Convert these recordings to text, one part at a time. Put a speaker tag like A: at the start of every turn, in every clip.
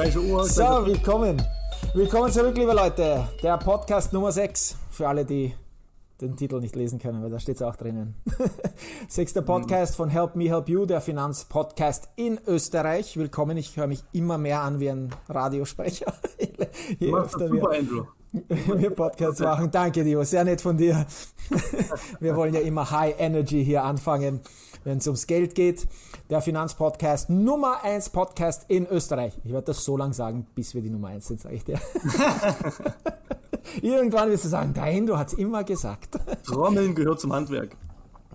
A: Gleiche Uhr.
B: So, willkommen. Willkommen zurück, liebe Leute. Der Podcast Nummer 6. Für alle, die den Titel nicht lesen können, weil da steht es auch drinnen. Sechster Podcast von Help Me Help You, der Finanzpodcast in Österreich. Willkommen, ich höre mich immer mehr an wie ein Radiosprecher.
A: Je öfter wir, Andrew.
B: wir Podcasts machen. Danke, Dio, sehr nett von dir. wir wollen ja immer High Energy hier anfangen, wenn es ums Geld geht. Der Finanzpodcast Nummer 1 Podcast in Österreich. Ich werde das so lange sagen, bis wir die Nummer 1 sind, sage ich dir. Irgendwann wirst du sagen, nein, du hast immer gesagt.
A: Trommeln gehört zum Handwerk.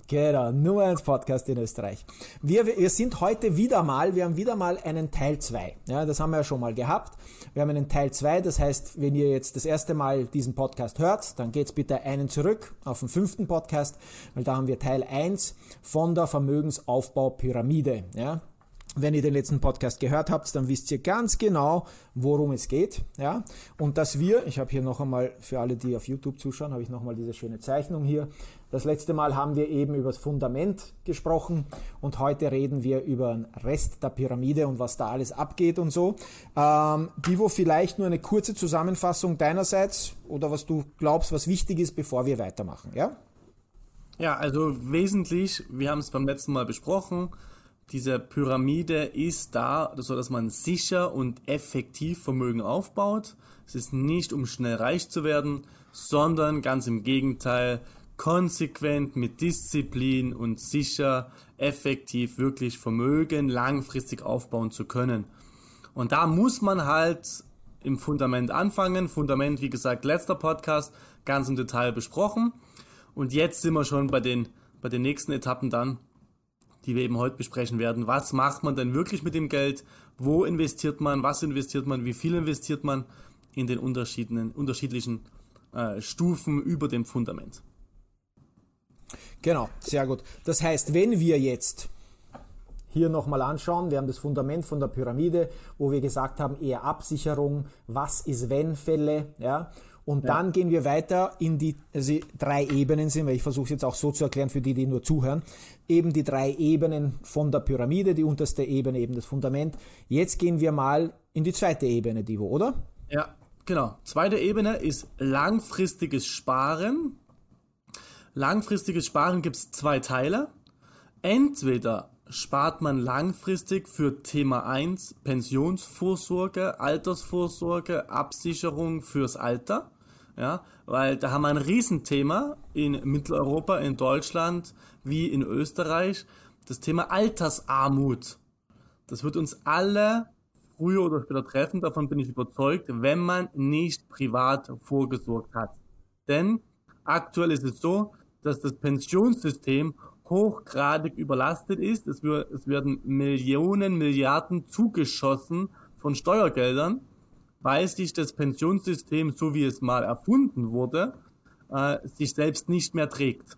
B: Genau, Nummer 1 Podcast in Österreich. Wir, wir sind heute wieder mal, wir haben wieder mal einen Teil 2. Ja, das haben wir ja schon mal gehabt. Wir haben einen Teil 2, das heißt, wenn ihr jetzt das erste Mal diesen Podcast hört, dann geht's bitte einen zurück auf den fünften Podcast, weil da haben wir Teil 1 von der Vermögensaufbaupyramide. Ja, wenn ihr den letzten Podcast gehört habt, dann wisst ihr ganz genau, worum es geht. Ja? Und dass wir, ich habe hier noch einmal, für alle, die auf YouTube zuschauen, habe ich noch einmal diese schöne Zeichnung hier. Das letzte Mal haben wir eben über das Fundament gesprochen und heute reden wir über den Rest der Pyramide und was da alles abgeht und so. Ähm, Divo, vielleicht nur eine kurze Zusammenfassung deinerseits oder was du glaubst, was wichtig ist, bevor wir weitermachen. Ja,
A: ja also wesentlich, wir haben es beim letzten Mal besprochen, diese Pyramide ist da, so dass man sicher und effektiv Vermögen aufbaut. Es ist nicht, um schnell reich zu werden, sondern ganz im Gegenteil, konsequent mit Disziplin und sicher, effektiv wirklich Vermögen langfristig aufbauen zu können. Und da muss man halt im Fundament anfangen. Fundament, wie gesagt, letzter Podcast, ganz im Detail besprochen. Und jetzt sind wir schon bei den, bei den nächsten Etappen dann, die wir eben heute besprechen werden. Was macht man denn wirklich mit dem Geld? Wo investiert man? Was investiert man? Wie viel investiert man in den unterschiedlichen äh, Stufen über dem Fundament?
B: Genau, sehr gut. Das heißt, wenn wir jetzt hier nochmal anschauen, wir haben das Fundament von der Pyramide, wo wir gesagt haben, eher Absicherung, was ist wenn Fälle, ja, und ja. dann gehen wir weiter in die also drei Ebenen sind, weil ich versuche es jetzt auch so zu erklären für die, die nur zuhören. Eben die drei Ebenen von der Pyramide, die unterste Ebene eben das Fundament. Jetzt gehen wir mal in die zweite Ebene, Divo, oder?
A: Ja, genau. Zweite Ebene ist langfristiges Sparen. Langfristiges Sparen gibt es zwei Teile. Entweder spart man langfristig für Thema 1 Pensionsvorsorge, Altersvorsorge, Absicherung fürs Alter. Ja, weil da haben wir ein Riesenthema in Mitteleuropa, in Deutschland wie in Österreich, das Thema Altersarmut. Das wird uns alle früher oder später treffen, davon bin ich überzeugt, wenn man nicht privat vorgesorgt hat. Denn aktuell ist es so, dass das Pensionssystem hochgradig überlastet ist. Es, werden Millionen, Milliarden zugeschossen von Steuergeldern weil sich das Pensionssystem, so wie es mal erfunden wurde, äh, sich selbst nicht mehr trägt.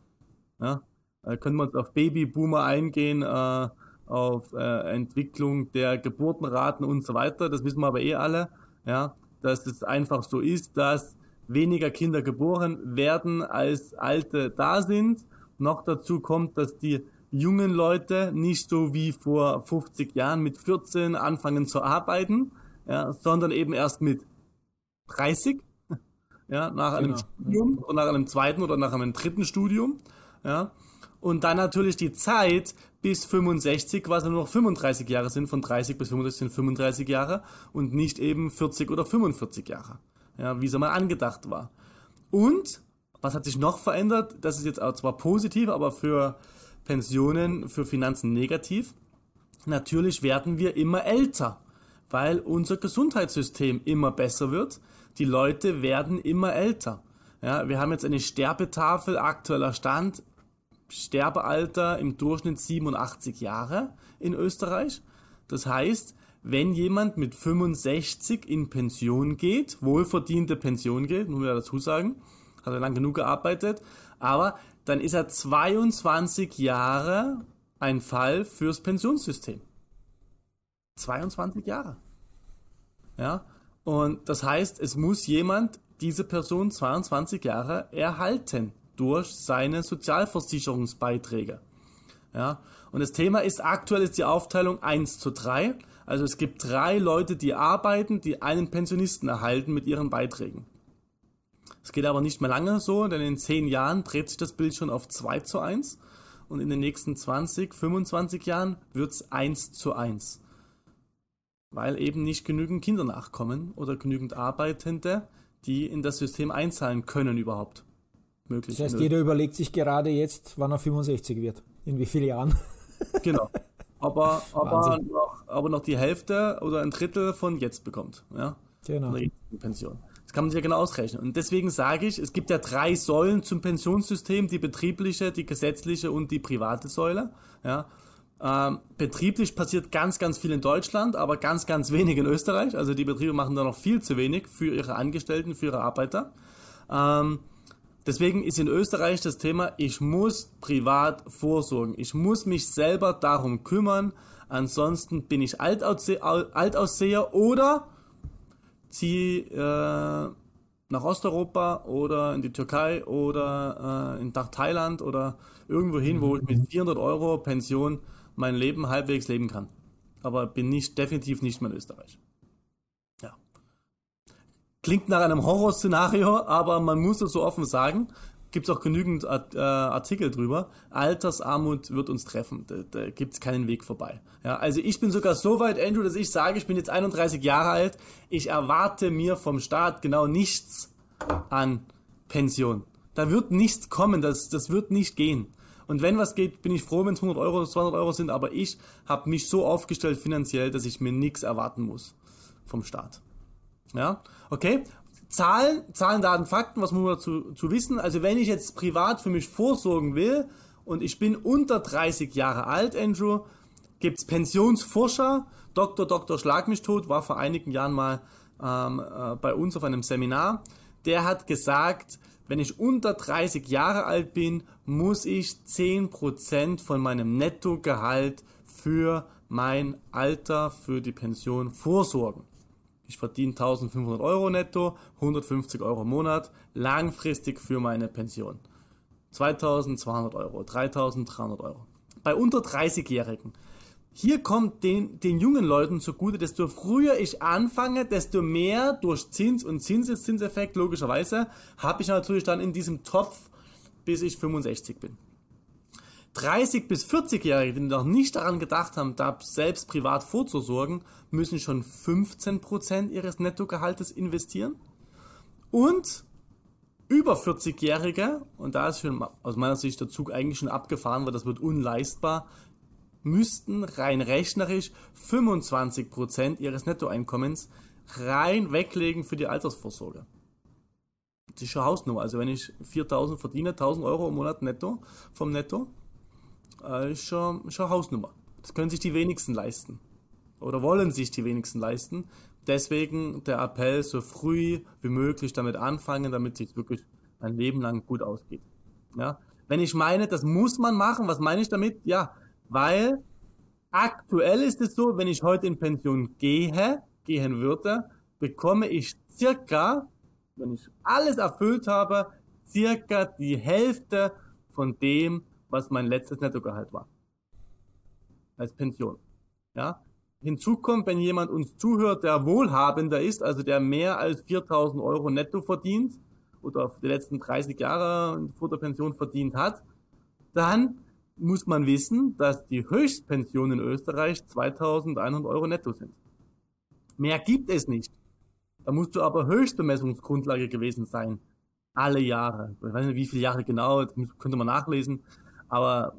A: Ja? Äh, können wir uns auf Babyboomer eingehen, äh, auf äh, Entwicklung der Geburtenraten und so weiter. Das wissen wir aber eh alle, ja, dass es einfach so ist, dass weniger Kinder geboren werden, als alte da sind. Noch dazu kommt, dass die jungen Leute nicht so wie vor 50 Jahren mit 14 anfangen zu arbeiten, ja, sondern eben erst mit 30, ja, nach einem genau. Studium und nach einem zweiten oder nach einem dritten Studium, ja. Und dann natürlich die Zeit bis 65, was nur noch 35 Jahre sind, von 30 bis 35 sind 35 Jahre und nicht eben 40 oder 45 Jahre, ja, wie es einmal angedacht war. Und, was hat sich noch verändert? Das ist jetzt zwar positiv, aber für Pensionen, für Finanzen negativ. Natürlich werden wir immer älter weil unser Gesundheitssystem immer besser wird. Die Leute werden immer älter. Ja, wir haben jetzt eine Sterbetafel, aktueller Stand, Sterbealter im Durchschnitt 87 Jahre in Österreich. Das heißt, wenn jemand mit 65 in Pension geht, wohlverdiente Pension geht, muss man ja dazu sagen, hat er lang genug gearbeitet, aber dann ist er 22 Jahre ein Fall fürs Pensionssystem. 22 Jahre. Ja, und das heißt, es muss jemand diese Person 22 Jahre erhalten durch seine Sozialversicherungsbeiträge. Ja, und das Thema ist aktuell ist die Aufteilung 1 zu 3. Also es gibt drei Leute, die arbeiten, die einen Pensionisten erhalten mit ihren Beiträgen. Es geht aber nicht mehr lange so, denn in zehn Jahren dreht sich das Bild schon auf 2 zu 1 und in den nächsten 20, 25 Jahren wird es 1 zu 1. Weil eben nicht genügend Kinder nachkommen oder genügend Arbeitende, die in das System einzahlen können überhaupt.
B: Möglich. Das heißt, jeder überlegt sich gerade jetzt, wann er 65 wird. In wie vielen Jahren?
A: Genau. Aber, aber, noch, aber noch die Hälfte oder ein Drittel von jetzt bekommt. Ja?
B: Genau.
A: Pension. Das kann man sich ja genau ausrechnen. Und deswegen sage ich, es gibt ja drei Säulen zum Pensionssystem, die betriebliche, die gesetzliche und die private Säule. Ja. Ähm, betrieblich passiert ganz, ganz viel in Deutschland, aber ganz, ganz wenig in Österreich. Also die Betriebe machen da noch viel zu wenig für ihre Angestellten, für ihre Arbeiter. Ähm, deswegen ist in Österreich das Thema, ich muss privat vorsorgen. Ich muss mich selber darum kümmern. Ansonsten bin ich Altausseher oder ziehe äh, nach Osteuropa oder in die Türkei oder äh, in, Thailand oder irgendwo hin, wo ich mit 400 Euro Pension mein Leben halbwegs leben kann. Aber bin nicht, definitiv nicht mehr in Österreich. Ja. Klingt nach einem Horrorszenario, aber man muss es so offen sagen gibt es auch genügend äh, Artikel drüber. Altersarmut wird uns treffen. Da, da gibt es keinen Weg vorbei. Ja, also ich bin sogar so weit, Andrew, dass ich sage, ich bin jetzt 31 Jahre alt. Ich erwarte mir vom Staat genau nichts an Pension. Da wird nichts kommen. Das, das wird nicht gehen. Und wenn was geht, bin ich froh, wenn es 100 Euro oder 200 Euro sind. Aber ich habe mich so aufgestellt finanziell, dass ich mir nichts erwarten muss vom Staat. Ja, okay. Zahlen, Zahlen, Daten, Fakten, was muss man dazu zu wissen? Also wenn ich jetzt privat für mich vorsorgen will und ich bin unter 30 Jahre alt, Andrew, gibt es Pensionsforscher, Dr. Dr. Schlag mich tot, war vor einigen Jahren mal ähm, äh, bei uns auf einem Seminar. Der hat gesagt, wenn ich unter 30 Jahre alt bin, muss ich 10% von meinem Nettogehalt für mein Alter, für die Pension vorsorgen. Ich verdiene 1500 Euro netto, 150 Euro im Monat, langfristig für meine Pension. 2200 Euro, 3300 Euro. Bei unter 30-Jährigen. Hier kommt den, den jungen Leuten zugute, desto früher ich anfange, desto mehr durch Zins und Zinseszinseffekt, logischerweise, habe ich natürlich dann in diesem Topf, bis ich 65 bin. 30 bis 40-Jährige, die noch nicht daran gedacht haben, da selbst privat vorzusorgen, müssen schon 15% ihres Nettogehaltes investieren. Und über 40-Jährige, und da ist schon aus meiner Sicht der Zug eigentlich schon abgefahren, weil das wird unleistbar, müssten rein rechnerisch 25% ihres Nettoeinkommens rein weglegen für die Altersvorsorge. Das ist schon Hausnummer. Also wenn ich 4000 verdiene, 1000 Euro im Monat netto vom Netto, äh, ist schon, schon Hausnummer. Das können sich die wenigsten leisten. Oder wollen sich die wenigsten leisten. Deswegen der Appell, so früh wie möglich damit anfangen, damit sich wirklich ein Leben lang gut ausgeht. Ja? Wenn ich meine, das muss man machen, was meine ich damit? Ja, weil aktuell ist es so, wenn ich heute in Pension gehe, gehen würde, bekomme ich circa, wenn ich alles erfüllt habe, circa die Hälfte von dem, was mein letztes Nettogehalt war. Als Pension. Ja? Hinzu kommt, wenn jemand uns zuhört, der wohlhabender ist, also der mehr als 4000 Euro netto verdient oder die letzten 30 Jahre vor der Pension verdient hat, dann muss man wissen, dass die Höchstpension in Österreich 2100 Euro netto sind. Mehr gibt es nicht. Da musst du aber Höchstbemessungsgrundlage gewesen sein. Alle Jahre. Ich weiß nicht, wie viele Jahre genau, das könnte man nachlesen aber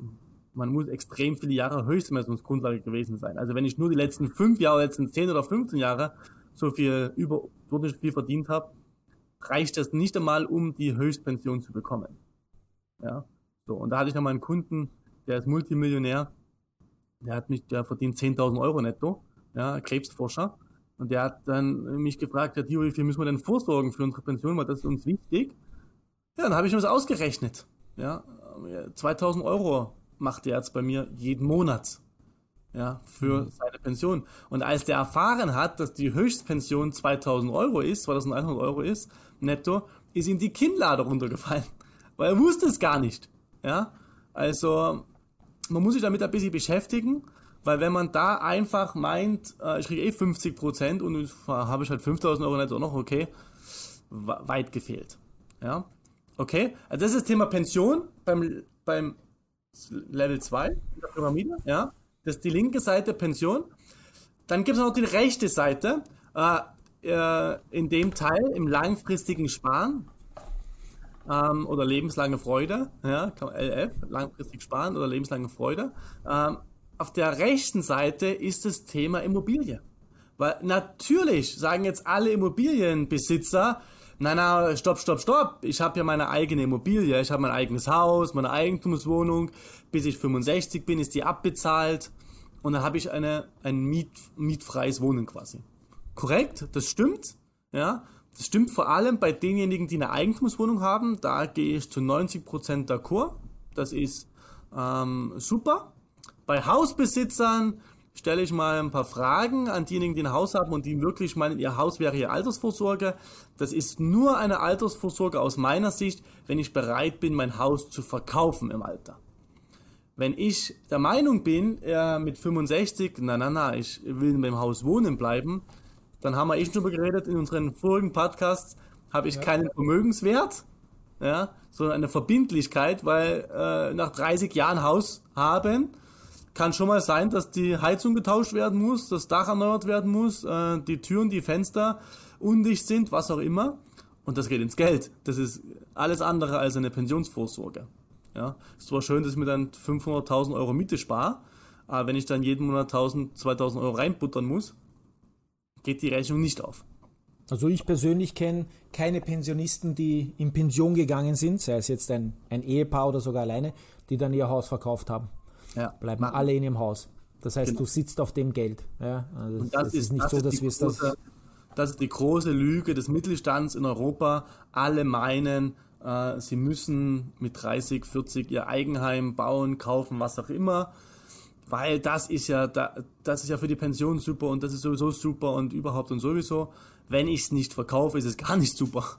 A: man muss extrem viele Jahre Höchstmessungsgrundlage gewesen sein. Also wenn ich nur die letzten fünf Jahre, letzten zehn oder 15 Jahre so viel über viel verdient habe, reicht das nicht einmal, um die Höchstpension zu bekommen. Ja, so und da hatte ich noch mal einen Kunden, der ist Multimillionär, der hat mich, der verdient 10.000 Euro netto, ja, Krebsforscher, und der hat dann mich gefragt, ja, Dio, wie viel müssen wir denn vorsorgen für unsere Pension, weil das ist uns wichtig. Ja, dann habe ich mir das ausgerechnet. Ja, 2000 Euro macht er jetzt bei mir jeden Monat. Ja, für mhm. seine Pension. Und als der erfahren hat, dass die Höchstpension 2000 Euro ist, 2100 Euro ist, netto, ist ihm die Kinnlade runtergefallen. Weil er wusste es gar nicht. Ja, also, man muss sich damit ein bisschen beschäftigen. weil wenn man da einfach meint, äh, ich kriege eh 50 Prozent und habe ich halt 5000 Euro netto noch, okay, weit gefehlt. Ja, okay, also das ist das Thema Pension beim, beim Level 2 der Pyramide, ja, das ist die linke Seite Pension. Dann gibt es noch die rechte Seite, äh, äh, in dem Teil im langfristigen Sparen ähm, oder lebenslange Freude, ja, LF, langfristig sparen oder lebenslange Freude. Ähm, auf der rechten Seite ist das Thema Immobilie. Weil natürlich sagen jetzt alle Immobilienbesitzer, na na, stopp, stopp, stopp, ich habe ja meine eigene Immobilie, ich habe mein eigenes Haus, meine Eigentumswohnung, bis ich 65 bin, ist die abbezahlt und dann habe ich eine, ein Miet, mietfreies Wohnen quasi. Korrekt, das stimmt, ja, das stimmt vor allem bei denjenigen, die eine Eigentumswohnung haben, da gehe ich zu 90% d'accord, das ist ähm, super. Bei Hausbesitzern stelle ich mal ein paar Fragen an diejenigen, die ein Haus haben und die wirklich meinen, ihr Haus wäre ihre Altersvorsorge. Das ist nur eine Altersvorsorge aus meiner Sicht, wenn ich bereit bin, mein Haus zu verkaufen im Alter. Wenn ich der Meinung bin, äh, mit 65, na na na, ich will in meinem Haus wohnen bleiben, dann haben wir eh schon drüber geredet in unseren vorigen Podcasts, habe ich ja. keinen Vermögenswert, ja, sondern eine Verbindlichkeit, weil äh, nach 30 Jahren Haus haben, kann schon mal sein, dass die Heizung getauscht werden muss, das Dach erneuert werden muss, äh, die Türen, die Fenster undicht sind, was auch immer. Und das geht ins Geld. Das ist alles andere als eine Pensionsvorsorge. Ja, ist zwar schön, dass ich mir dann 500.000 Euro Miete spare, aber wenn ich dann jeden Monat 1.000, 2.000 Euro reinbuttern muss, geht die Rechnung nicht auf.
B: Also ich persönlich kenne keine Pensionisten, die in Pension gegangen sind, sei es jetzt ein, ein Ehepaar oder sogar alleine, die dann ihr Haus verkauft haben. Ja. Bleiben Man, alle in ihrem Haus. Das heißt, genau. du sitzt auf dem Geld. Ja,
A: also das, das, ist nicht das so, dass wir es das. Das ist die große Lüge des Mittelstands in Europa. Alle meinen, äh, sie müssen mit 30, 40 ihr Eigenheim bauen, kaufen, was auch immer. Weil das ist ja, das ist ja für die Pension super und das ist sowieso super und überhaupt und sowieso. Wenn ich es nicht verkaufe, ist es gar nicht super.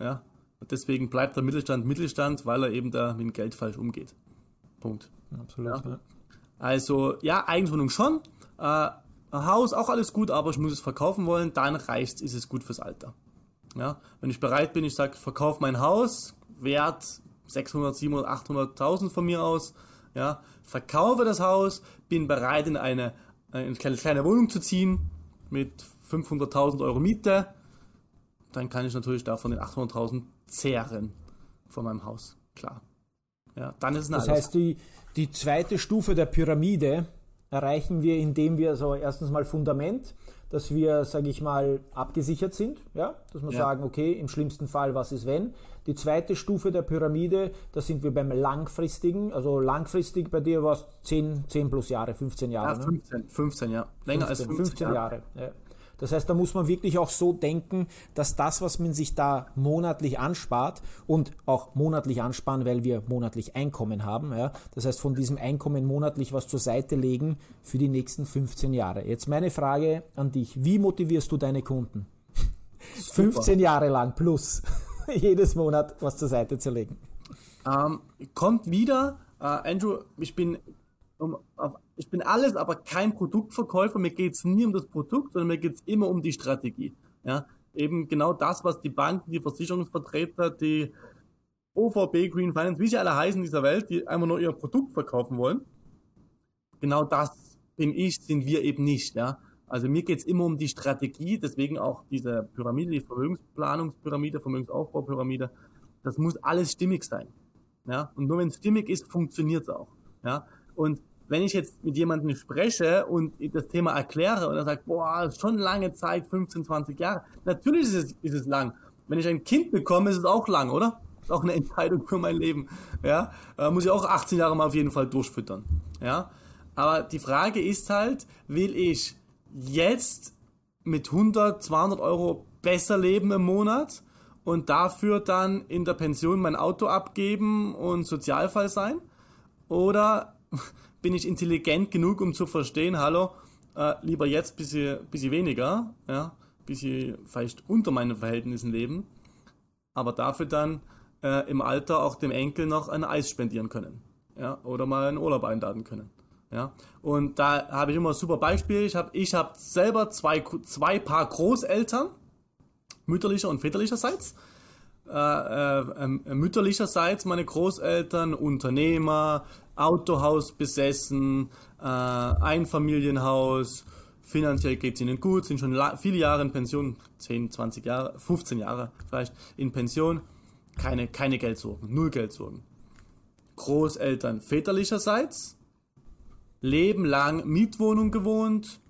A: Ja. Und deswegen bleibt der Mittelstand Mittelstand, weil er eben da mit dem Geld falsch umgeht. Punkt. Absolut. Ja. Also, ja, Eigentumswohnung schon. Äh, Haus auch alles gut, aber ich muss es verkaufen wollen, dann reicht ist es gut fürs Alter. Ja, wenn ich bereit bin, ich sage, verkauf mein Haus, Wert 600, 700, 800.000 von mir aus, ja, verkaufe das Haus, bin bereit, in eine, eine kleine, Wohnung zu ziehen mit 500.000 Euro Miete, dann kann ich natürlich davon den 800.000 zehren von meinem Haus, klar.
B: Ja, dann ist es Das heißt, die, die zweite Stufe der Pyramide erreichen wir, indem wir so erstens mal Fundament, dass wir, sage ich mal, abgesichert sind, ja, dass wir ja. sagen, okay, im schlimmsten Fall, was ist wenn? Die zweite Stufe der Pyramide, da sind wir beim langfristigen, also langfristig bei dir war es 10, 10 plus Jahre, 15 Jahre.
A: Ja, 15, ne? 15 ja. Länger 15, als 15, 15 Jahre. Jahre ja.
B: Das heißt, da muss man wirklich auch so denken, dass das, was man sich da monatlich anspart und auch monatlich ansparen, weil wir monatlich Einkommen haben, ja, das heißt, von diesem Einkommen monatlich was zur Seite legen für die nächsten 15 Jahre. Jetzt meine Frage an dich, wie motivierst du deine Kunden? Super. 15 Jahre lang plus jedes Monat was zur Seite zu legen.
A: Ähm, kommt wieder, äh, Andrew, ich bin um, auf ich bin alles, aber kein Produktverkäufer. Mir geht es nie um das Produkt, sondern mir geht es immer um die Strategie. Ja, eben genau das, was die Banken, die Versicherungsvertreter, die OVB, Green Finance, wie sie alle heißen in dieser Welt, die einfach nur ihr Produkt verkaufen wollen. Genau das bin ich, sind wir eben nicht. Ja, also mir geht es immer um die Strategie, deswegen auch diese Pyramide, die Vermögensplanungspyramide, Vermögensaufbaupyramide. Das muss alles stimmig sein. Ja, und nur wenn es stimmig ist, funktioniert es auch. Ja, und wenn ich jetzt mit jemandem spreche und das Thema erkläre und er sagt, boah, schon lange Zeit, 15, 20 Jahre, natürlich ist es, ist es lang. Wenn ich ein Kind bekomme, ist es auch lang, oder? Ist auch eine Entscheidung für mein Leben. Ja, äh, muss ich auch 18 Jahre mal auf jeden Fall durchfüttern. Ja, aber die Frage ist halt, will ich jetzt mit 100, 200 Euro besser leben im Monat und dafür dann in der Pension mein Auto abgeben und Sozialfall sein? Oder bin ich intelligent genug, um zu verstehen, hallo, äh, lieber jetzt bisschen, bisschen weniger, ja, bisschen vielleicht unter meinen Verhältnissen leben, aber dafür dann äh, im Alter auch dem Enkel noch ein Eis spendieren können, ja, oder mal einen Urlaub einladen können, Ja, und da habe ich immer ein super Beispiel. Ich habe ich hab selber zwei, zwei Paar Großeltern, mütterlicher und väterlicherseits. Äh, äh, äh, mütterlicherseits meine Großeltern Unternehmer, Autohaus besessen, äh, Einfamilienhaus, finanziell geht es ihnen gut, sind schon viele Jahre in Pension, 10, 20 Jahre, 15 Jahre vielleicht in Pension, keine, keine Geldsorgen, null Geldsorgen. Großeltern väterlicherseits, Leben lang Mietwohnung gewohnt,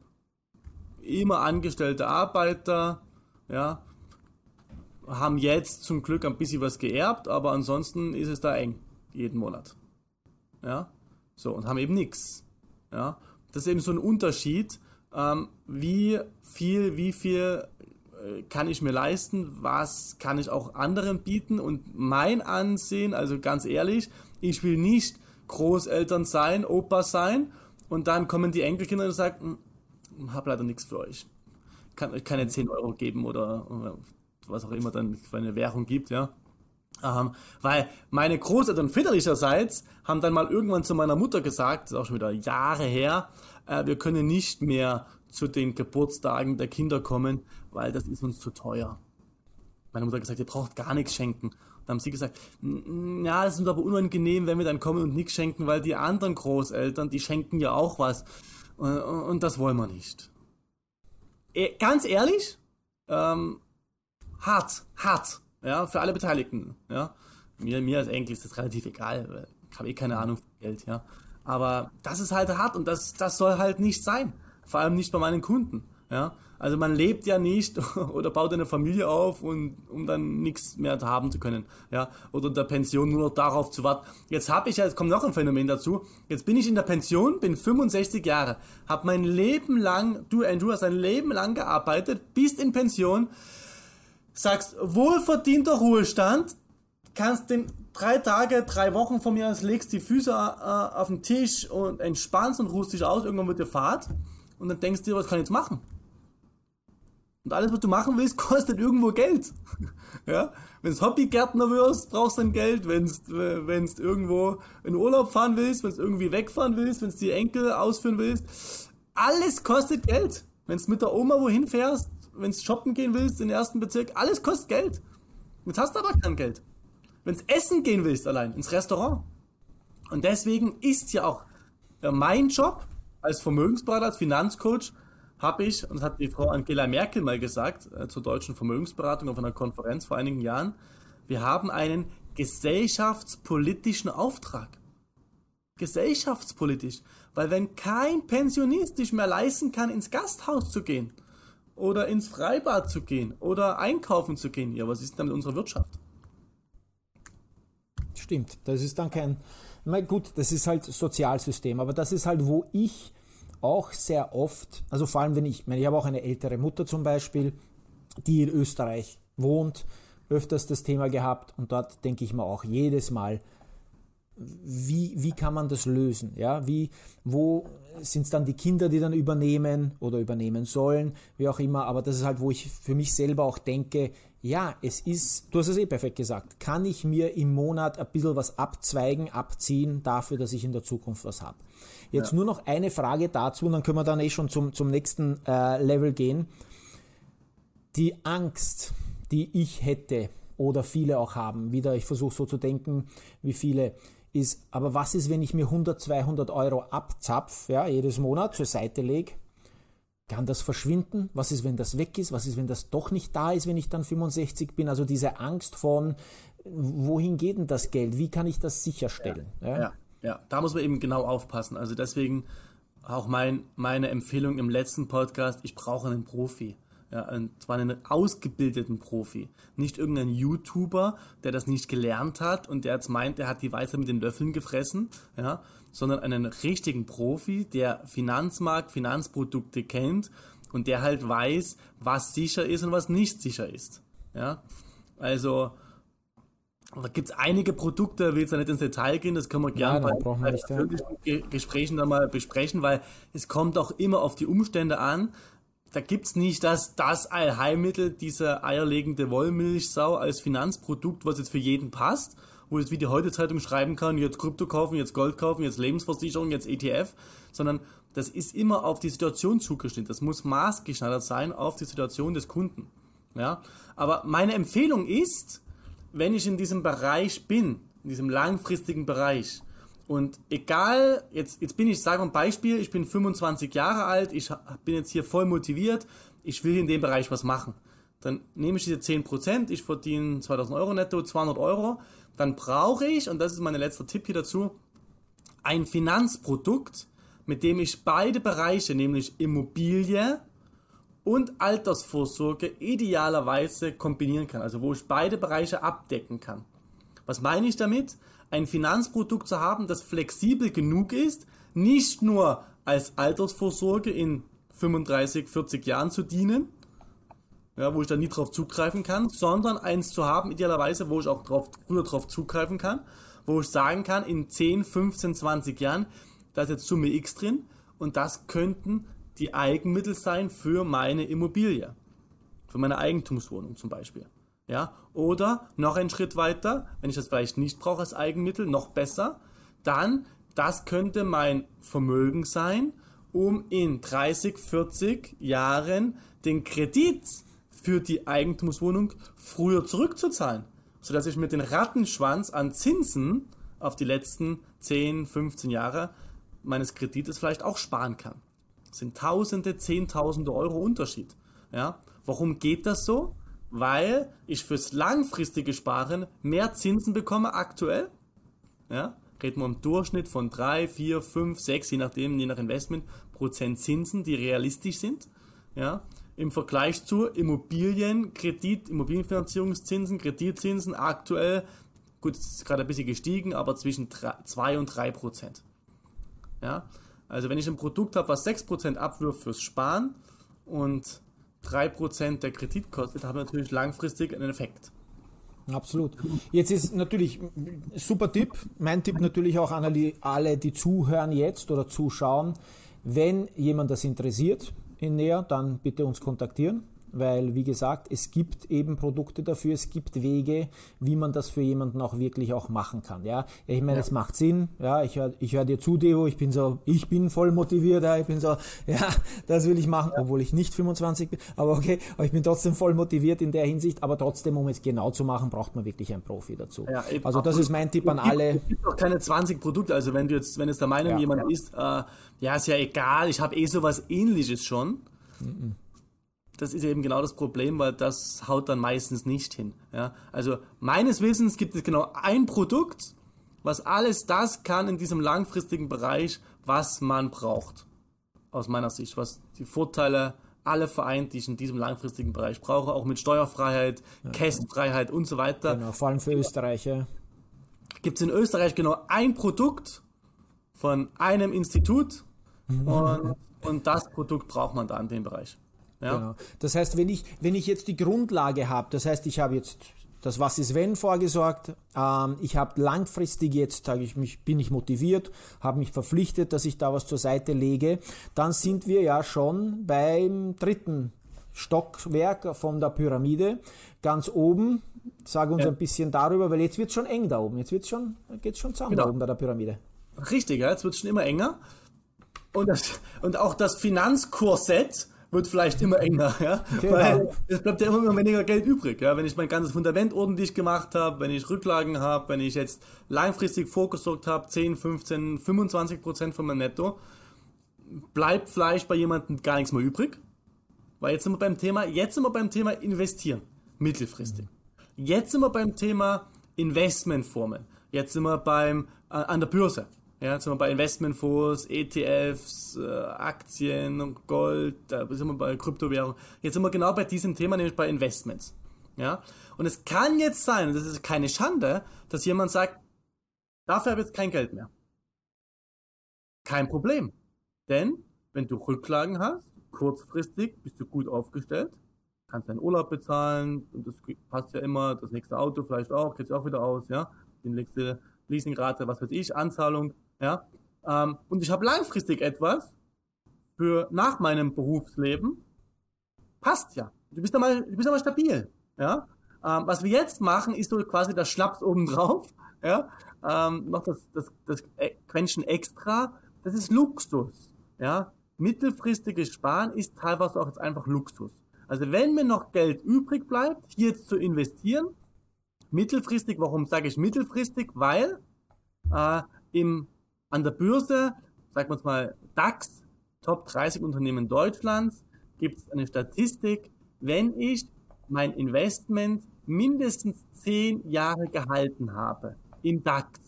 A: immer angestellte Arbeiter, ja, haben jetzt zum Glück ein bisschen was geerbt, aber ansonsten ist es da eng, jeden Monat. Ja, so, und haben eben nichts. Ja, das ist eben so ein Unterschied, ähm, wie viel, wie viel äh, kann ich mir leisten, was kann ich auch anderen bieten und mein Ansehen, also ganz ehrlich, ich will nicht Großeltern sein, Opa sein und dann kommen die Enkelkinder und sagen, hm, hab leider nichts für euch. Kann euch keine 10 Euro geben oder, oder was auch immer dann für eine Währung gibt, ja. Ähm, weil meine Großeltern väterlicherseits haben dann mal irgendwann zu meiner Mutter gesagt, das ist auch schon wieder Jahre her, äh, wir können nicht mehr zu den Geburtstagen der Kinder kommen, weil das ist uns zu teuer. Meine Mutter hat gesagt, ihr braucht gar nichts schenken. Dann haben sie gesagt, ja, es ist uns aber unangenehm, wenn wir dann kommen und nichts schenken, weil die anderen Großeltern, die schenken ja auch was. Und, und das wollen wir nicht. E ganz ehrlich, ähm, hart, hart, ja, für alle Beteiligten, ja. Mir, mir als Enkel ist das relativ egal, ich habe eh keine Ahnung von Geld, ja. Aber das ist halt hart und das, das soll halt nicht sein. Vor allem nicht bei meinen Kunden, ja. Also man lebt ja nicht oder baut eine Familie auf und um dann nichts mehr haben zu können, ja, oder in der Pension nur noch darauf zu warten. Jetzt habe ich ja, jetzt kommt noch ein Phänomen dazu. Jetzt bin ich in der Pension, bin 65 Jahre, habe mein Leben lang, du Andrew hast ein Leben lang gearbeitet, bist in Pension, sagst wohlverdienter Ruhestand, kannst den drei Tage, drei Wochen von mir aus legst die Füße äh, auf den Tisch und entspannst und ruhst dich aus, irgendwann wird dir Fahrt und dann denkst du dir, was kann ich jetzt machen? Und alles, was du machen willst, kostet irgendwo Geld. ja? Wenn du Hobbygärtner wirst, brauchst du dann Geld. Wenn du irgendwo in Urlaub fahren willst, wenn du irgendwie wegfahren willst, wenn du die Enkel ausführen willst, alles kostet Geld. Wenn du mit der Oma wohin fährst, wenn du shoppen gehen willst in den ersten Bezirk, alles kostet Geld. Jetzt hast du aber kein Geld. Wenn du essen gehen willst allein, ins Restaurant. Und deswegen ist ja auch mein Job als Vermögensberater, als Finanzcoach, habe ich, und das hat die Frau Angela Merkel mal gesagt, äh, zur deutschen Vermögensberatung auf einer Konferenz vor einigen Jahren, wir haben einen gesellschaftspolitischen Auftrag. Gesellschaftspolitisch. Weil wenn kein Pensionist sich mehr leisten kann, ins Gasthaus zu gehen, oder ins Freibad zu gehen oder einkaufen zu gehen. Ja, was ist denn mit unserer Wirtschaft?
B: Stimmt, das ist dann kein, na gut, das ist halt Sozialsystem, aber das ist halt, wo ich auch sehr oft, also vor allem wenn ich, meine, ich habe auch eine ältere Mutter zum Beispiel, die in Österreich wohnt, öfters das Thema gehabt und dort denke ich mir auch jedes Mal, wie, wie kann man das lösen? Ja, wie, wo sind es dann die Kinder, die dann übernehmen oder übernehmen sollen, wie auch immer, aber das ist halt, wo ich für mich selber auch denke, ja, es ist, du hast es eh perfekt gesagt, kann ich mir im Monat ein bisschen was abzweigen, abziehen, dafür, dass ich in der Zukunft was habe. Jetzt ja. nur noch eine Frage dazu und dann können wir dann eh schon zum, zum nächsten äh, Level gehen. Die Angst, die ich hätte oder viele auch haben, wieder, ich versuche so zu denken, wie viele, ist, aber was ist, wenn ich mir 100, 200 Euro abzapf, ja, jedes Monat zur Seite lege? Kann das verschwinden? Was ist, wenn das weg ist? Was ist, wenn das doch nicht da ist, wenn ich dann 65 bin? Also diese Angst von, wohin geht denn das Geld? Wie kann ich das sicherstellen?
A: Ja, ja, ja, ja. da muss man eben genau aufpassen. Also deswegen auch mein, meine Empfehlung im letzten Podcast, ich brauche einen Profi. Ja, und zwar einen ausgebildeten Profi. Nicht irgendein YouTuber, der das nicht gelernt hat und der jetzt meint, der hat die Weisheit mit den Löffeln gefressen, ja, sondern einen richtigen Profi, der Finanzmarkt, Finanzprodukte kennt und der halt weiß, was sicher ist und was nicht sicher ist. Ja, also da gibt es einige Produkte, will jetzt nicht ins Detail gehen, das können wir gerne ja, bei, bei Gesprächen dann mal besprechen, weil es kommt auch immer auf die Umstände an da gibt es nicht das, das Allheilmittel, diese eierlegende Wollmilchsau als Finanzprodukt, was jetzt für jeden passt, wo ich wie die Heute-Zeitung schreiben kann, jetzt Krypto kaufen, jetzt Gold kaufen, jetzt Lebensversicherung, jetzt ETF, sondern das ist immer auf die Situation zugeschnitten. Das muss maßgeschneidert sein auf die Situation des Kunden. Ja? Aber meine Empfehlung ist, wenn ich in diesem Bereich bin, in diesem langfristigen Bereich, und egal, jetzt, jetzt bin ich, sage ein Beispiel, ich bin 25 Jahre alt, ich bin jetzt hier voll motiviert, ich will in dem Bereich was machen. Dann nehme ich diese 10%, ich verdiene 2000 Euro netto, 200 Euro, dann brauche ich, und das ist mein letzter Tipp hier dazu, ein Finanzprodukt, mit dem ich beide Bereiche, nämlich Immobilie und Altersvorsorge, idealerweise kombinieren kann. Also wo ich beide Bereiche abdecken kann. Was meine ich damit? Ein Finanzprodukt zu haben, das flexibel genug ist, nicht nur als Altersvorsorge in 35, 40 Jahren zu dienen, ja, wo ich dann nie drauf zugreifen kann, sondern eins zu haben, idealerweise, wo ich auch drauf, früher drauf zugreifen kann, wo ich sagen kann, in 10, 15, 20 Jahren, da ist jetzt Summe X drin und das könnten die Eigenmittel sein für meine Immobilie, für meine Eigentumswohnung zum Beispiel. Ja, oder noch einen Schritt weiter, wenn ich das vielleicht nicht brauche als Eigenmittel, noch besser, dann das könnte mein Vermögen sein, um in 30, 40 Jahren den Kredit für die Eigentumswohnung früher zurückzuzahlen, sodass ich mit dem Rattenschwanz an Zinsen auf die letzten 10, 15 Jahre meines Kredites vielleicht auch sparen kann. Das sind Tausende, Zehntausende Euro Unterschied. Ja? Warum geht das so? Weil ich fürs langfristige Sparen mehr Zinsen bekomme aktuell. Ja? Reden wir im Durchschnitt von 3, 4, 5, 6, je nachdem, je nach Investment, Prozent Zinsen, die realistisch sind. Ja? Im Vergleich zu Immobilien, Kredit, Immobilienfinanzierungszinsen, Kreditzinsen aktuell, gut, es ist gerade ein bisschen gestiegen, aber zwischen 2 und 3 Prozent. Ja? Also wenn ich ein Produkt habe, was 6% abwirft fürs Sparen und 3% der Kredit kostet, habe ich natürlich langfristig einen Effekt.
B: Absolut. Jetzt ist natürlich super Tipp. Mein Tipp natürlich auch an alle, die zuhören jetzt oder zuschauen. Wenn jemand das interessiert in näher, dann bitte uns kontaktieren weil, wie gesagt, es gibt eben Produkte dafür, es gibt Wege, wie man das für jemanden auch wirklich auch machen kann. Ja, ich meine, ja. es macht Sinn. Ja, ich höre ich hör dir zu, Devo, ich bin so, ich bin voll motiviert, ja, ich bin so, ja, das will ich machen, ja. obwohl ich nicht 25 bin, aber okay, aber ich bin trotzdem voll motiviert in der Hinsicht, aber trotzdem, um es genau zu machen, braucht man wirklich einen Profi dazu. Ja, also das ist mein Tipp an alle.
A: Es gibt auch keine 20 Produkte, also wenn du jetzt, wenn es der Meinung jemand ist, äh, ja, ist ja egal, ich habe eh sowas ähnliches schon. Das ist eben genau das Problem, weil das haut dann meistens nicht hin. Ja? Also meines Wissens gibt es genau ein Produkt, was alles das kann in diesem langfristigen Bereich, was man braucht. Aus meiner Sicht, was die Vorteile alle vereint, die ich in diesem langfristigen Bereich brauche, auch mit Steuerfreiheit, ja. Kästenfreiheit und so weiter.
B: Genau, vor allem für Österreich. Ja.
A: Gibt es in Österreich genau ein Produkt von einem Institut mhm. und, und das Produkt braucht man da in dem Bereich. Ja. Genau.
B: Das heißt, wenn ich, wenn ich jetzt die Grundlage habe, das heißt, ich habe jetzt das Was ist wenn vorgesorgt, ähm, ich habe langfristig jetzt, sage ich, mich, bin ich motiviert, habe mich verpflichtet, dass ich da was zur Seite lege, dann sind wir ja schon beim dritten Stockwerk von der Pyramide, ganz oben. Sag uns ja. ein bisschen darüber, weil jetzt wird es schon eng da oben. Jetzt wird's schon, geht es schon zusammen genau. da oben bei der Pyramide.
A: Richtig, ja, jetzt wird es schon immer enger. Und, das, und auch das Finanzkorsett wird vielleicht immer enger, ja. Okay, Weil es bleibt ja immer weniger Geld übrig, ja. Wenn ich mein ganzes Fundament ordentlich gemacht habe, wenn ich Rücklagen habe, wenn ich jetzt langfristig vorgesorgt habe, 10, 15, 25 Prozent von meinem Netto, bleibt vielleicht bei jemandem gar nichts mehr übrig. Weil jetzt sind wir beim Thema, jetzt sind wir beim Thema investieren, mittelfristig. Jetzt sind wir beim Thema Investmentformen. Jetzt sind wir beim, äh, an der Börse. Ja, sind wir bei Investmentfonds, ETFs, äh, Aktien, Gold, da sind wir bei Kryptowährungen. Jetzt sind wir genau bei diesem Thema, nämlich bei Investments. Ja, und es kann jetzt sein, und das ist keine Schande, dass jemand sagt, dafür habe ich jetzt kein Geld mehr. Kein Problem. Denn, wenn du Rücklagen hast, kurzfristig bist du gut aufgestellt, kannst deinen Urlaub bezahlen, und das passt ja immer, das nächste Auto vielleicht auch, geht auch wieder aus, ja, die nächste Leasingrate, was weiß ich, Anzahlung, ja, ähm, und ich habe langfristig etwas für nach meinem Berufsleben. Passt ja. Du bist ja mal, du bist ja mal stabil. Ja. Ähm, was wir jetzt machen, ist so quasi das Schlaps obendrauf. ja, ähm, noch das, das, das Quäntchen extra, das ist Luxus, ja. Mittelfristiges Sparen ist teilweise auch jetzt einfach Luxus. Also wenn mir noch Geld übrig bleibt, hier jetzt zu investieren, mittelfristig, warum sage ich mittelfristig? Weil äh, im, an der Börse, sagen wir mal DAX, Top 30 Unternehmen Deutschlands, gibt es eine Statistik, wenn ich mein Investment mindestens 10 Jahre gehalten habe im DAX,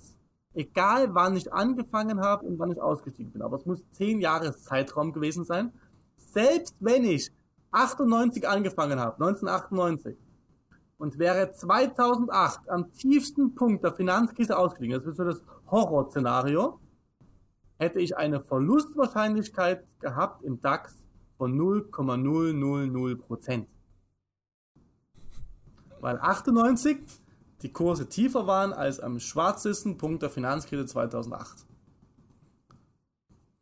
A: egal wann ich angefangen habe und wann ich ausgestiegen bin, aber es muss 10 Jahre Zeitraum gewesen sein, selbst wenn ich 98 angefangen habe, 1998, und wäre 2008 am tiefsten Punkt der Finanzkrise ausgestiegen, das ist so das Horrorszenario, hätte ich eine Verlustwahrscheinlichkeit gehabt im DAX von 0,000 Prozent. Weil 98 die Kurse tiefer waren als am schwarzesten Punkt der Finanzkrise 2008.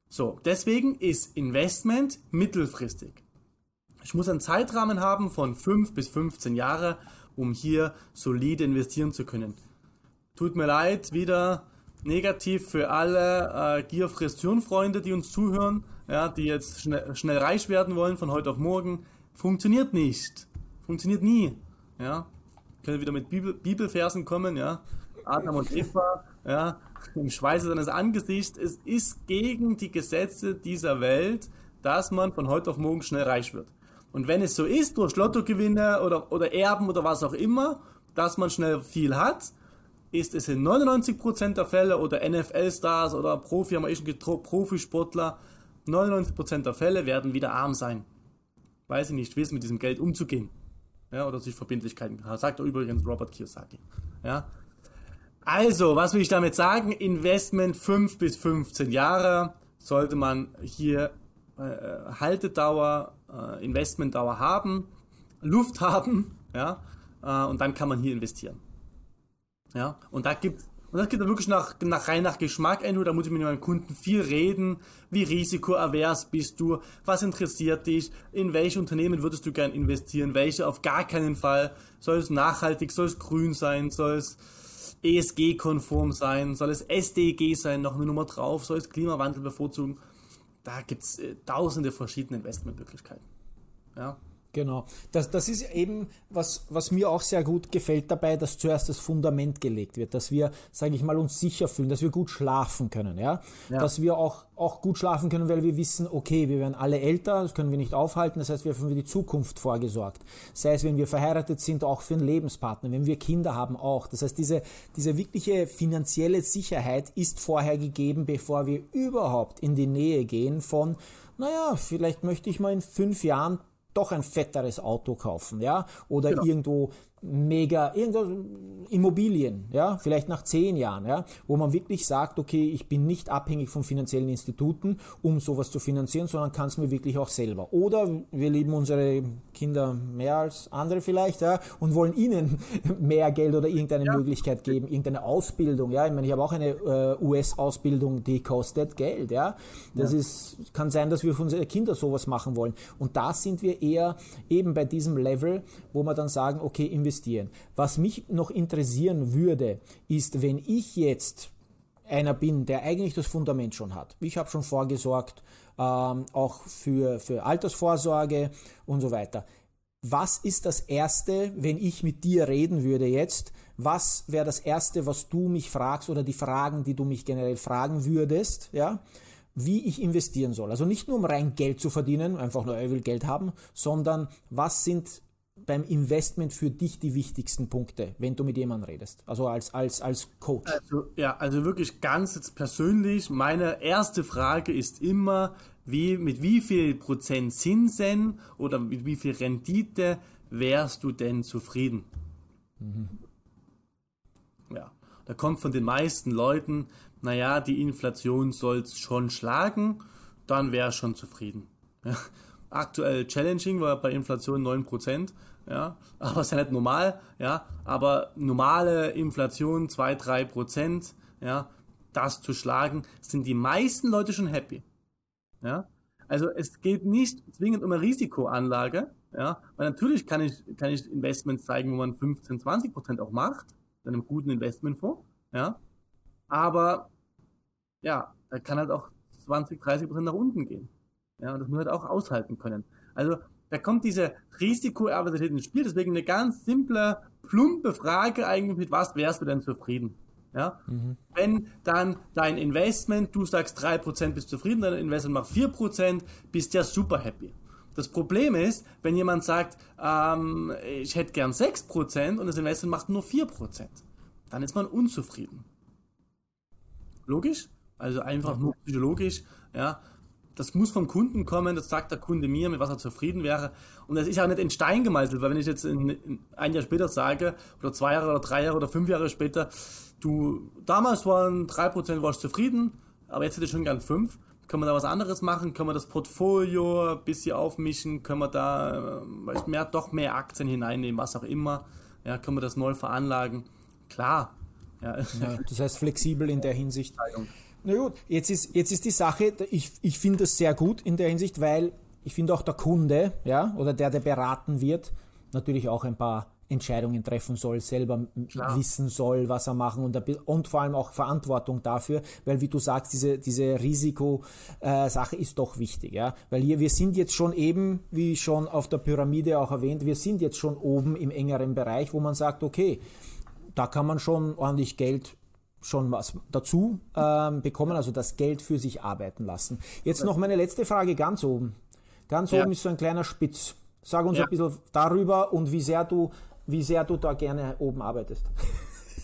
A: So, deswegen ist Investment mittelfristig. Ich muss einen Zeitrahmen haben von 5 bis 15 Jahre, um hier solide investieren zu können. Tut mir leid, wieder negativ für alle äh, Gier frisst Freunde, die uns zuhören, ja, die jetzt schnell, schnell reich werden wollen von heute auf morgen. Funktioniert nicht. Funktioniert nie. Ja. Können wieder mit Bibel, Bibelversen kommen, ja. Adam und Eva, ja, im Schweiße seines Angesichts. Es ist gegen die Gesetze dieser Welt, dass man von heute auf morgen schnell reich wird. Und wenn es so ist, durch Lottogewinne oder, oder Erben oder was auch immer, dass man schnell viel hat, ist es in 99% der Fälle oder NFL-Stars oder Profi, Profisportler, 99% der Fälle werden wieder arm sein. Weil sie nicht wissen, mit diesem Geld umzugehen. Ja, oder sich Verbindlichkeiten. Sagt übrigens Robert Kiyosaki. Ja. Also, was will ich damit sagen? Investment 5 bis 15 Jahre sollte man hier äh, Haltedauer, äh, Investmentdauer haben, Luft haben, ja, äh, und dann kann man hier investieren. Ja, und da gibt und das geht dann wirklich nach, nach rein nach Geschmack ein, da muss ich mit meinem Kunden viel reden. Wie risikoavers bist du? Was interessiert dich? In welche Unternehmen würdest du gern investieren? Welche auf gar keinen Fall? Soll es nachhaltig? Soll es grün sein? Soll es ESG-konform sein? Soll es SDG sein? Noch eine Nummer drauf? Soll es Klimawandel bevorzugen? da gibt es äh, tausende verschiedene Investmentmöglichkeiten. Ja.
B: Genau. Das, das ist eben, was, was mir auch sehr gut gefällt dabei, dass zuerst das Fundament gelegt wird, dass wir, sage ich mal, uns sicher fühlen, dass wir gut schlafen können, ja? ja. Dass wir auch, auch gut schlafen können, weil wir wissen, okay, wir werden alle älter, das können wir nicht aufhalten, das heißt, wir haben für die Zukunft vorgesorgt. Sei es, wenn wir verheiratet sind, auch für einen Lebenspartner, wenn wir Kinder haben, auch. Das heißt, diese, diese wirkliche finanzielle Sicherheit ist vorher gegeben, bevor wir überhaupt in die Nähe gehen von, naja, vielleicht möchte ich mal in fünf Jahren doch ein fetteres Auto kaufen, ja, oder genau. irgendwo mega, irgendwo Immobilien, ja, vielleicht nach zehn Jahren, ja, wo man wirklich sagt, okay, ich bin nicht abhängig von finanziellen Instituten, um sowas zu finanzieren, sondern kann es mir wirklich auch selber. Oder wir lieben unsere Kinder mehr als andere vielleicht, ja, und wollen ihnen mehr Geld oder irgendeine ja. Möglichkeit geben, irgendeine Ausbildung, ja. Ich meine, ich habe auch eine äh, US-Ausbildung, die kostet Geld, ja. Das ja. ist, kann sein, dass wir für unsere Kinder sowas machen wollen. Und da sind wir eher eben bei diesem Level, wo wir dann sagen, okay, investieren. Was mich noch interessieren würde, ist, wenn ich jetzt einer bin, der eigentlich das Fundament schon hat. Ich habe schon vorgesorgt, ähm, auch für, für Altersvorsorge und so weiter. Was ist das Erste, wenn ich mit dir reden würde jetzt? Was wäre das Erste, was du mich fragst oder die Fragen, die du mich generell fragen würdest? Ja, wie ich investieren soll. Also nicht nur um rein Geld zu verdienen, einfach nur, er will Geld haben, sondern was sind beim Investment für dich die wichtigsten Punkte, wenn du mit jemandem redest? Also als, als, als Coach.
A: Also, ja, also wirklich ganz jetzt persönlich, meine erste Frage ist immer, wie, mit wie viel Prozent Zinsen oder mit wie viel Rendite wärst du denn zufrieden? Mhm. Ja, da kommt von den meisten Leuten, naja, die Inflation soll es schon schlagen, dann wäre schon zufrieden. Ja. Aktuell challenging, war bei Inflation 9%, ja, aber ist ja nicht normal, ja, aber normale Inflation 2-3%, ja, das zu schlagen, sind die meisten Leute schon happy. Ja, also es geht nicht zwingend um eine Risikoanlage, ja, weil natürlich kann ich, kann ich Investments zeigen, wo man 15, 20% auch macht, in einem guten Investmentfonds, Ja. Aber ja, da kann halt auch 20, 30 Prozent nach unten gehen. Ja, und das muss halt auch aushalten können. Also da kommt diese Risikoaversität ins Spiel. Deswegen eine ganz simple, plumpe Frage eigentlich, mit was wärst du denn zufrieden? Ja? Mhm. Wenn dann dein Investment, du sagst 3% bist zufrieden, dein Investment macht 4%, bist ja super happy. Das Problem ist, wenn jemand sagt, ähm, ich hätte gern 6% und das Investment macht nur 4%, dann ist man unzufrieden. Logisch? Also einfach nur psychologisch, ja. Das muss vom Kunden kommen, das sagt der Kunde mir, mit was er zufrieden wäre. Und das ist ja nicht in Stein gemeißelt, weil wenn ich jetzt in, in ein Jahr später sage, oder zwei Jahre oder drei Jahre oder fünf Jahre später, du, damals waren drei Prozent warst zufrieden, aber jetzt hätte ich schon gern fünf. Können wir da was anderes machen? Können wir das Portfolio ein bisschen aufmischen? Können wir da äh, mehr, doch mehr Aktien hineinnehmen, was auch immer? Ja, können wir das neu veranlagen? Klar.
B: Ja. ja das heißt flexibel in der Hinsicht. Na gut, jetzt ist, jetzt ist die Sache, ich, ich finde das sehr gut in der Hinsicht, weil ich finde auch der Kunde, ja, oder der, der beraten wird, natürlich auch ein paar Entscheidungen treffen soll, selber Klar. wissen soll, was er machen und, und vor allem auch Verantwortung dafür, weil wie du sagst, diese, diese Risikosache äh, ist doch wichtig, ja, weil hier, wir sind jetzt schon eben, wie schon auf der Pyramide auch erwähnt, wir sind jetzt schon oben im engeren Bereich, wo man sagt, okay, da kann man schon ordentlich Geld schon was dazu ähm, bekommen, also das Geld für sich arbeiten lassen. Jetzt noch meine letzte Frage ganz oben. Ganz ja. oben ist so ein kleiner Spitz. Sag uns ja. ein bisschen darüber und wie sehr du, wie sehr du da gerne oben arbeitest.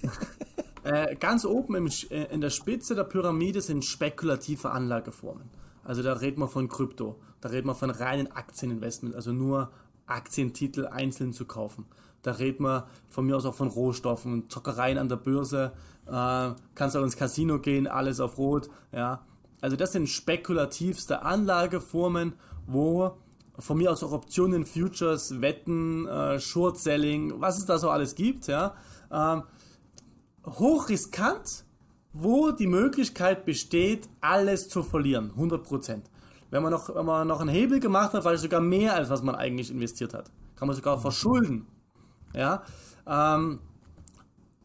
A: äh, ganz oben im, äh, in der Spitze der Pyramide sind spekulative Anlageformen. Also da reden wir von Krypto, da reden wir von reinen Aktieninvestment, also nur Aktientitel einzeln zu kaufen. Da reden wir von mir aus auch von Rohstoffen, Zockereien an der Börse, äh, kannst auch ins Casino gehen, alles auf Rot. Ja. Also das sind spekulativste Anlageformen, wo von mir aus auch Optionen, Futures, Wetten, äh, Short Selling, was es da so alles gibt, ja. Ähm, hochriskant, wo die Möglichkeit besteht, alles zu verlieren, 100%. Wenn man noch, wenn man noch einen Hebel gemacht hat, vielleicht sogar mehr, als was man eigentlich investiert hat. Kann man sogar verschulden. Ja. Ähm,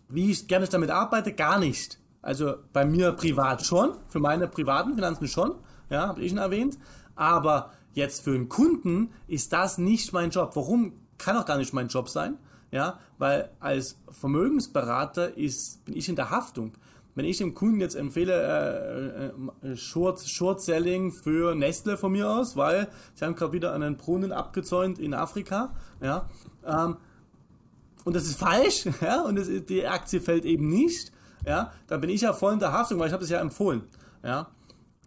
A: wie ich gerne damit arbeite, gar nicht. Also bei mir privat schon, für meine privaten Finanzen schon, ja, habe ich schon erwähnt. Aber jetzt für einen Kunden ist das nicht mein Job. Warum? Kann auch gar nicht mein Job sein, ja, weil als Vermögensberater ist, bin ich in der Haftung. Wenn ich dem Kunden jetzt empfehle, äh, äh, Short, Short Selling für Nestle von mir aus, weil sie haben gerade wieder einen Brunnen abgezäunt in Afrika, ja, ähm, und das ist falsch, ja, und das, die Aktie fällt eben nicht, ja, dann bin ich ja voll in der Haftung, weil ich habe das ja empfohlen, ja.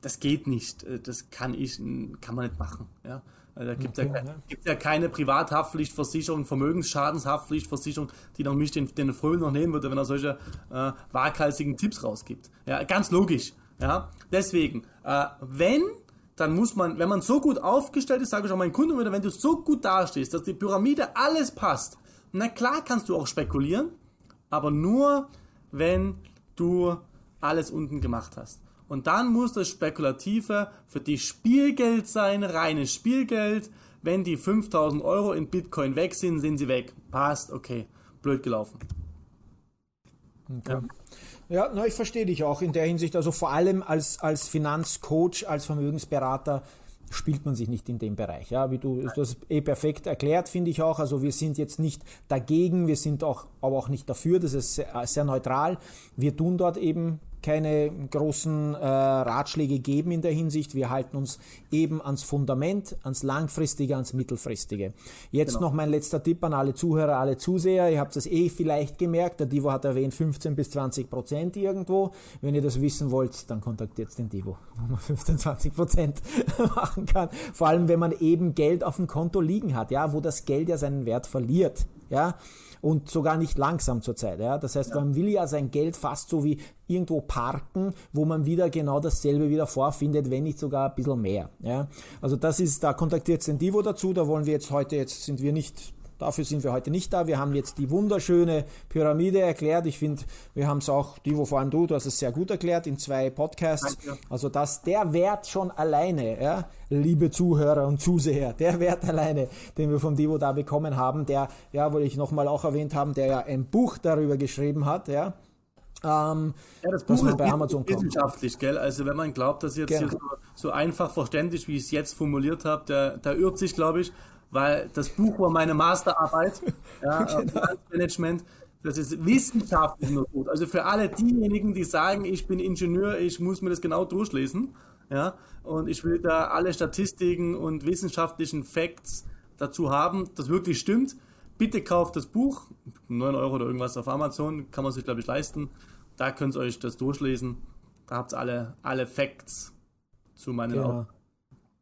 A: Das geht nicht, äh, das kann ich, kann man nicht machen, ja. Also da gibt es okay, ja, ja. ja, keine Privathaftpflichtversicherung, Vermögensschadenshaftpflichtversicherung, die noch mich den, den Fröhlen noch nehmen würde, wenn er solche äh, waghalsigen Tipps rausgibt. Ja, ganz logisch. Ja, deswegen, äh, wenn dann muss man, wenn man so gut aufgestellt ist, sage ich auch meinen Kunden wieder, wenn du so gut dastehst, dass die Pyramide alles passt, na klar kannst du auch spekulieren, aber nur, wenn du alles unten gemacht hast. Und dann muss das Spekulative für dich Spielgeld sein, reines Spielgeld. Wenn die 5000 Euro in Bitcoin weg sind, sind sie weg. Passt, okay. Blöd gelaufen.
B: Okay. Ja, ja na, ich verstehe dich auch in der Hinsicht. Also vor allem als, als Finanzcoach, als Vermögensberater spielt man sich nicht in dem Bereich. Ja, wie du das eh perfekt erklärt, finde ich auch. Also wir sind jetzt nicht dagegen, wir sind auch, aber auch nicht dafür. Das ist sehr, sehr neutral. Wir tun dort eben keine großen äh, Ratschläge geben in der Hinsicht. Wir halten uns eben ans Fundament, ans Langfristige, ans Mittelfristige. Jetzt genau. noch mein letzter Tipp an alle Zuhörer, alle Zuseher. Ihr habt das eh vielleicht gemerkt. Der Divo hat erwähnt 15 bis 20 Prozent irgendwo. Wenn ihr das wissen wollt, dann kontaktiert den Divo, wo man 15, 20 Prozent machen kann. Vor allem, wenn man eben Geld auf dem Konto liegen hat, ja, wo das Geld ja seinen Wert verliert. Ja, und sogar nicht langsam zurzeit. Ja? Das heißt, ja. man will ja sein Geld fast so wie irgendwo parken, wo man wieder genau dasselbe wieder vorfindet, wenn nicht sogar ein bisschen mehr. Ja? Also das ist, da kontaktiert Sendivo dazu, da wollen wir jetzt heute, jetzt sind wir nicht Dafür sind wir heute nicht da. Wir haben jetzt die wunderschöne Pyramide erklärt. Ich finde, wir haben es auch, die, wo vor allem du, du hast es sehr gut erklärt in zwei Podcasts. Also dass der Wert schon alleine, ja, liebe Zuhörer und Zuseher, der Wert alleine, den wir vom Divo da bekommen haben, der, ja, wollte ich nochmal auch erwähnt haben, der ja ein Buch darüber geschrieben hat, ja, Ähm,
A: ja, das Buch ist bei Amazon wissenschaftlich, kommt. gell? Also wenn man glaubt, dass jetzt genau. hier so, so, einfach verständlich, wie ich es jetzt formuliert habe, der, der irrt sich, glaube ich, weil das Buch war meine Masterarbeit, ja, genau. Management. Das ist wissenschaftlich nur gut. Also für alle diejenigen, die sagen, ich bin Ingenieur, ich muss mir das genau durchlesen, ja, und ich will da alle Statistiken und wissenschaftlichen Facts dazu haben, das wirklich stimmt. Bitte kauft das Buch, 9 Euro oder irgendwas auf Amazon, kann man sich, glaube ich, leisten. Da könnt ihr euch das durchlesen. Da habt ihr alle, alle Facts zu meinen genau. Augen.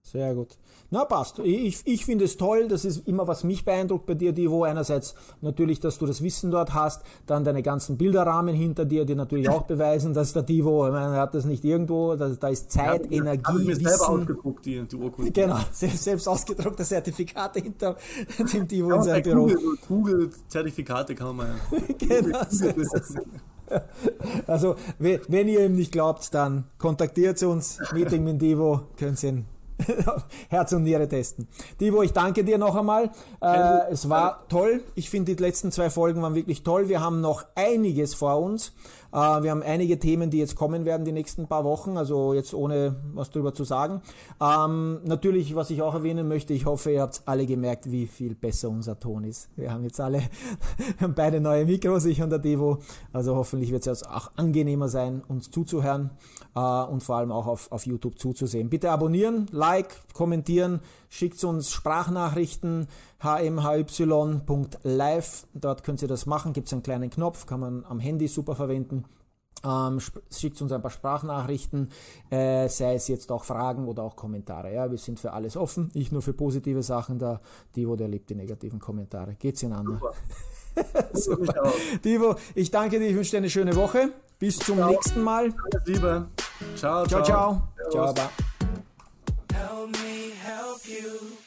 B: Sehr gut. Na, passt. Ich, ich finde es toll. Das ist immer, was mich beeindruckt bei dir, Divo. Einerseits natürlich, dass du das Wissen dort hast, dann deine ganzen Bilderrahmen hinter dir, die natürlich auch beweisen, dass der Divo, ich meine, er hat das nicht irgendwo, da, da ist Zeit, ja, Energie,
A: ich mir Wissen. selber ausgedruckt, die, die Urkunde.
B: Genau, selbst, selbst ausgedruckte Zertifikate hinter dem Divo in seinem Büro.
A: Google-Zertifikate kann man mal. genau, so
B: Also, wenn ihr ihm nicht glaubt, dann kontaktiert uns. Meeting mit Divo, könnt ihr ihn Herz und Niere testen. Divo, ich danke dir noch einmal. Äh, es war toll. Ich finde, die letzten zwei Folgen waren wirklich toll. Wir haben noch einiges vor uns. Äh, wir haben einige Themen, die jetzt kommen werden die nächsten paar Wochen, also jetzt ohne was drüber zu sagen. Ähm, natürlich, was ich auch erwähnen möchte, ich hoffe, ihr habt alle gemerkt, wie viel besser unser Ton ist. Wir haben jetzt alle beide neue Mikros, ich und der Devo. Also hoffentlich wird es auch angenehmer sein, uns zuzuhören äh, und vor allem auch auf, auf YouTube zuzusehen. Bitte abonnieren, like, kommentieren, schickt uns Sprachnachrichten hmhy.live. Dort könnt ihr das machen. Gibt es einen kleinen Knopf, kann man am Handy super verwenden. Ähm, schickt uns ein paar Sprachnachrichten, äh, sei es jetzt auch Fragen oder auch Kommentare. Ja, wir sind für alles offen, nicht nur für positive Sachen. Da Divo, der liebt die negativen Kommentare. Geht's in an. Super. Divo, ich danke dir, ich wünsche dir eine schöne Woche. Bis zum ciao. nächsten Mal.
A: Alles Liebe. Ciao,
B: ciao. Ciao, ciao. ciao help me help you.